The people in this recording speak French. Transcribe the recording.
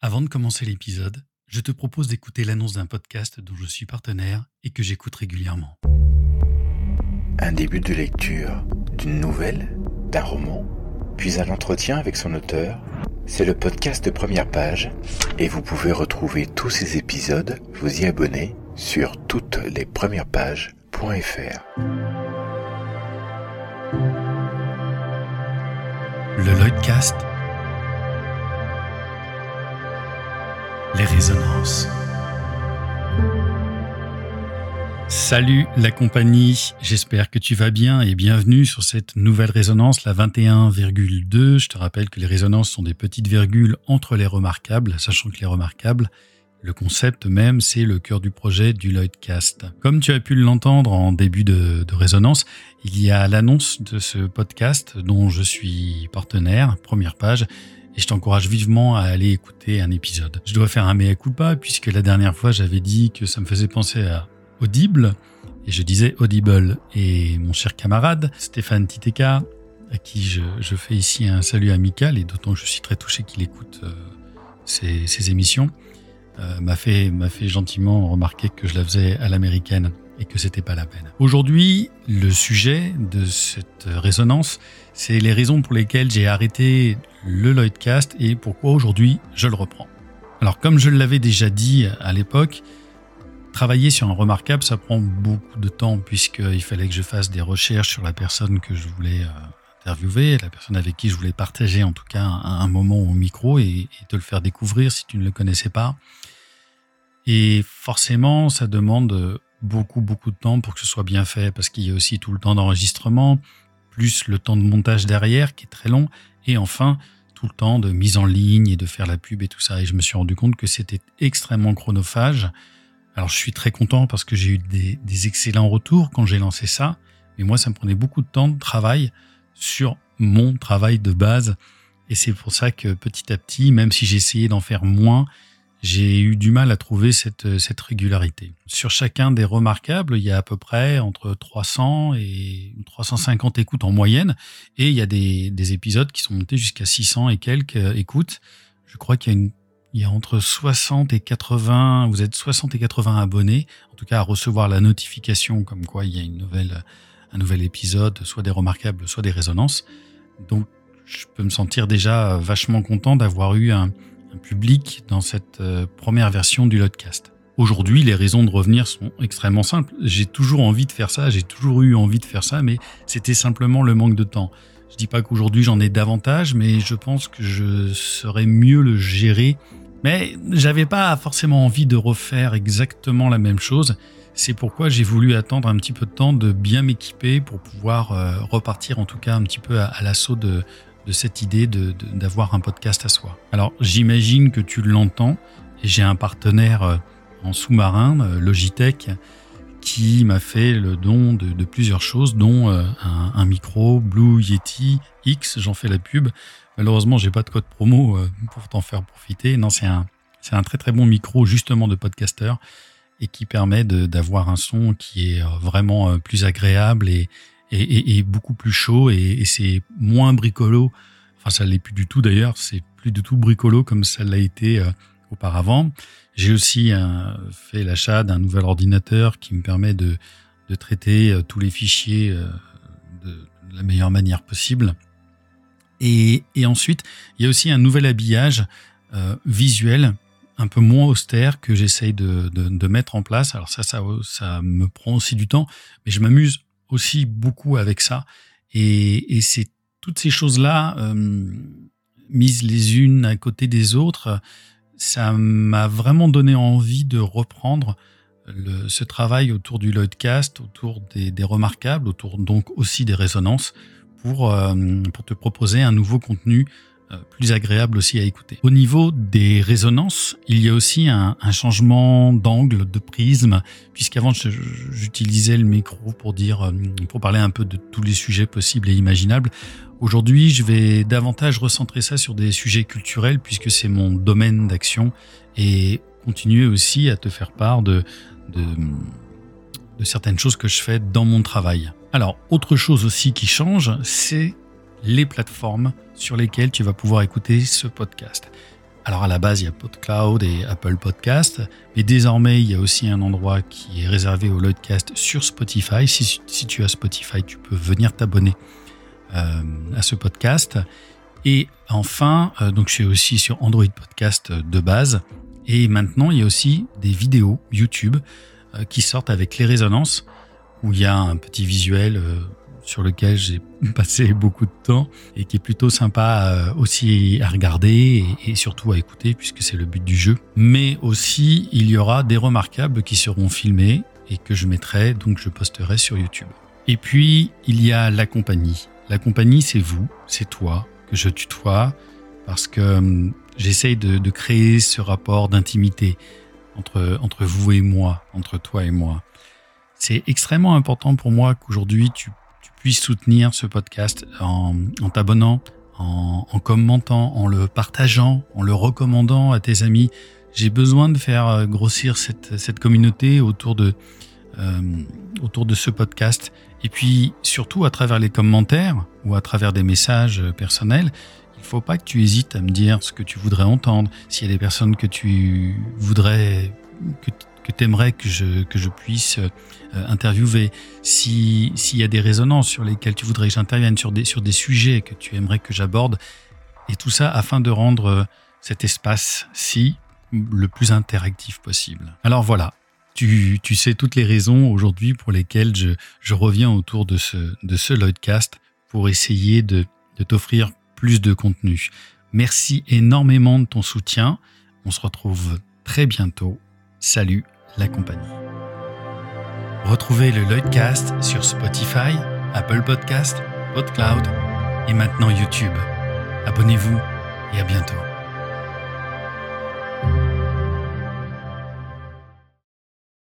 Avant de commencer l'épisode, je te propose d'écouter l'annonce d'un podcast dont je suis partenaire et que j'écoute régulièrement. Un début de lecture d'une nouvelle, d'un roman, puis un entretien avec son auteur. C'est le podcast de première page et vous pouvez retrouver tous ces épisodes, vous y abonner sur toutes les premières pages.fr. Le Lloydcast, Salut la compagnie, j'espère que tu vas bien et bienvenue sur cette nouvelle résonance, la 21,2. Je te rappelle que les résonances sont des petites virgules entre les remarquables, sachant que les remarquables, le concept même, c'est le cœur du projet du Lloydcast. Comme tu as pu l'entendre en début de résonance, il y a l'annonce de ce podcast dont je suis partenaire, première page, et je t'encourage vivement à aller écouter un épisode. Je dois faire un mea culpa puisque la dernière fois j'avais dit que ça me faisait penser à Audible et je disais Audible. Et mon cher camarade Stéphane Titeka, à qui je, fais ici un salut amical et d'autant que je suis très touché qu'il écoute euh, ces, ces, émissions, euh, m'a fait gentiment remarquer que je la faisais à l'américaine et que c'était pas la peine. Aujourd'hui, le sujet de cette résonance, c'est les raisons pour lesquelles j'ai arrêté le Lloydcast et pourquoi aujourd'hui je le reprends. Alors comme je l'avais déjà dit à l'époque, travailler sur un remarquable, ça prend beaucoup de temps puisqu'il fallait que je fasse des recherches sur la personne que je voulais interviewer, la personne avec qui je voulais partager en tout cas un, moment au micro et, et, te le faire découvrir si tu ne le connaissais pas. Et forcément, ça demande beaucoup, beaucoup de temps pour que ce soit bien fait parce qu'il y a aussi tout le temps d'enregistrement, plus le temps de montage derrière qui est très long, et enfin tout le temps de mise en ligne et de faire la pub et tout ça. Et je me suis rendu compte que c'était extrêmement chronophage. Alors je suis très content parce que j'ai eu des, des, excellents retours quand j'ai lancé ça, mais moi ça me prenait beaucoup de temps de travail sur mon travail de base. Et c'est pour ça que petit à petit, même si j'ai essayé d'en faire moins, j'ai eu du mal à trouver cette, cette régularité. Sur chacun des remarquables, il y a à peu près entre 300 et 350 écoutes en moyenne, et il y a des, des épisodes qui sont montés jusqu'à 600 et quelques écoutes. Je crois qu'il y a une il y a entre 60 et 80, vous êtes 60 et 80 abonnés, en tout cas à recevoir la notification comme quoi il y a une nouvelle, un nouvel épisode, soit des remarquables, soit des résonances. Donc je peux me sentir déjà vachement content d'avoir eu un, public dans cette euh, première version du Lodcast. Aujourd'hui, les raisons de revenir sont extrêmement simples. J'ai toujours envie de faire ça, j'ai toujours eu envie de faire ça, mais c'était simplement le manque de temps. Je dis pas qu'aujourd'hui j'en ai davantage, mais je pense que je saurais mieux le gérer. Mais j'avais pas forcément envie de refaire exactement la même chose. C'est pourquoi j'ai voulu attendre un petit peu de temps de bien m'équiper pour pouvoir euh, repartir en tout cas un petit peu à l'assaut de, de cette idée d'avoir un podcast à soi. Alors j'imagine que tu l'entends, j'ai un partenaire euh, en sous-marin, euh, Logitech, qui m'a fait le don de, plusieurs choses, dont euh, un, micro Blue Yeti X, j'en fais la pub. Malheureusement, j'ai pas de code promo pour t'en faire profiter. Non, c'est un, c'est un très très bon micro justement de podcaster et qui permet d'avoir un son qui est vraiment plus agréable et, et, et, et beaucoup plus chaud et, et c'est moins bricolo. Enfin, ça l'est plus du tout d'ailleurs. C'est plus du tout bricolo comme ça l'a été euh, auparavant. J'ai aussi euh, fait l'achat d'un nouvel ordinateur qui me permet de, de traiter euh, tous les fichiers euh, de, de, la meilleure manière possible. Et, et, ensuite, il y a aussi un nouvel habillage euh, visuel un peu moins austère que j'essaye de, de, de, mettre en place. Alors ça, ça, ça me prend aussi du temps, mais je m'amuse aussi beaucoup avec ça. Et, et c'est toutes ces choses-là, euh, mises les unes à côté des autres, ça m'a vraiment donné envie de reprendre le, ce travail autour du Lloydcast, autour des, des, remarquables, autour donc aussi des résonances, pour, euh, pour te proposer un nouveau contenu plus agréable aussi à écouter. Au niveau des résonances, il y a aussi un, changement d'angle, de prisme, puisqu'avant j'utilisais le micro pour dire, euh, pour parler un peu de tous les sujets possibles et imaginables. Aujourd'hui, je vais davantage recentrer ça sur des sujets culturels, puisque c'est mon domaine d'action, et continuer aussi à te faire part de certaines choses que je fais dans mon travail. Alors, autre chose aussi qui change, c'est les plateformes sur lesquelles tu vas pouvoir écouter ce podcast. Alors à la base, il y a PodCloud et Apple Podcast, mais désormais, il y a aussi un endroit qui est réservé au Lloydcast sur Spotify. Si, tu as Spotify, tu peux venir t'abonner euh, à ce podcast. Et enfin, euh, donc je suis aussi sur Android Podcast de base. Et maintenant, il y a aussi des vidéos YouTube euh, qui sortent avec les résonances, où il y a un petit visuel sur lequel j'ai passé beaucoup de temps et qui est plutôt sympa euh, aussi à regarder et, surtout à écouter puisque c'est le but du jeu. Mais aussi, il y aura des remarquables qui seront filmés et que je mettrai, donc je posterai sur YouTube. Et puis, il y a la compagnie. La compagnie, c'est vous, c'est toi que je tutoie parce que hum, j'essaye de, de, créer ce rapport d'intimité entre, entre vous et moi, entre toi et moi. C'est extrêmement important pour moi qu'aujourd'hui tu, puisses soutenir ce podcast en, t'abonnant, en, en, commentant, en le partageant, en le recommandant à tes amis. J'ai besoin de faire euh, grossir cette, communauté autour de, euh, autour de ce podcast. Et puis surtout à travers les commentaires ou à travers des messages personnels, il faut pas que tu hésites à me dire ce que tu voudrais entendre. S'il y a des personnes que tu voudrais, que, que tu aimerais que je, que je puisse euh, interviewer, s'il y a des résonances sur lesquelles tu voudrais que j'intervienne, sur des, sur des sujets que tu aimerais que j'aborde, et tout ça afin de rendre euh, cet espace-ci le plus interactif possible. Alors voilà, tu, tu, sais toutes les raisons aujourd'hui pour lesquelles je, je, reviens autour de ce, de ce Lloydcast pour essayer de, de t'offrir plus de contenu. Merci énormément de ton soutien. On se retrouve très bientôt. Salut la compagnie. Retrouvez le Lloydcast sur Spotify, Apple Podcast, PodCloud et maintenant YouTube. Abonnez-vous et à bientôt.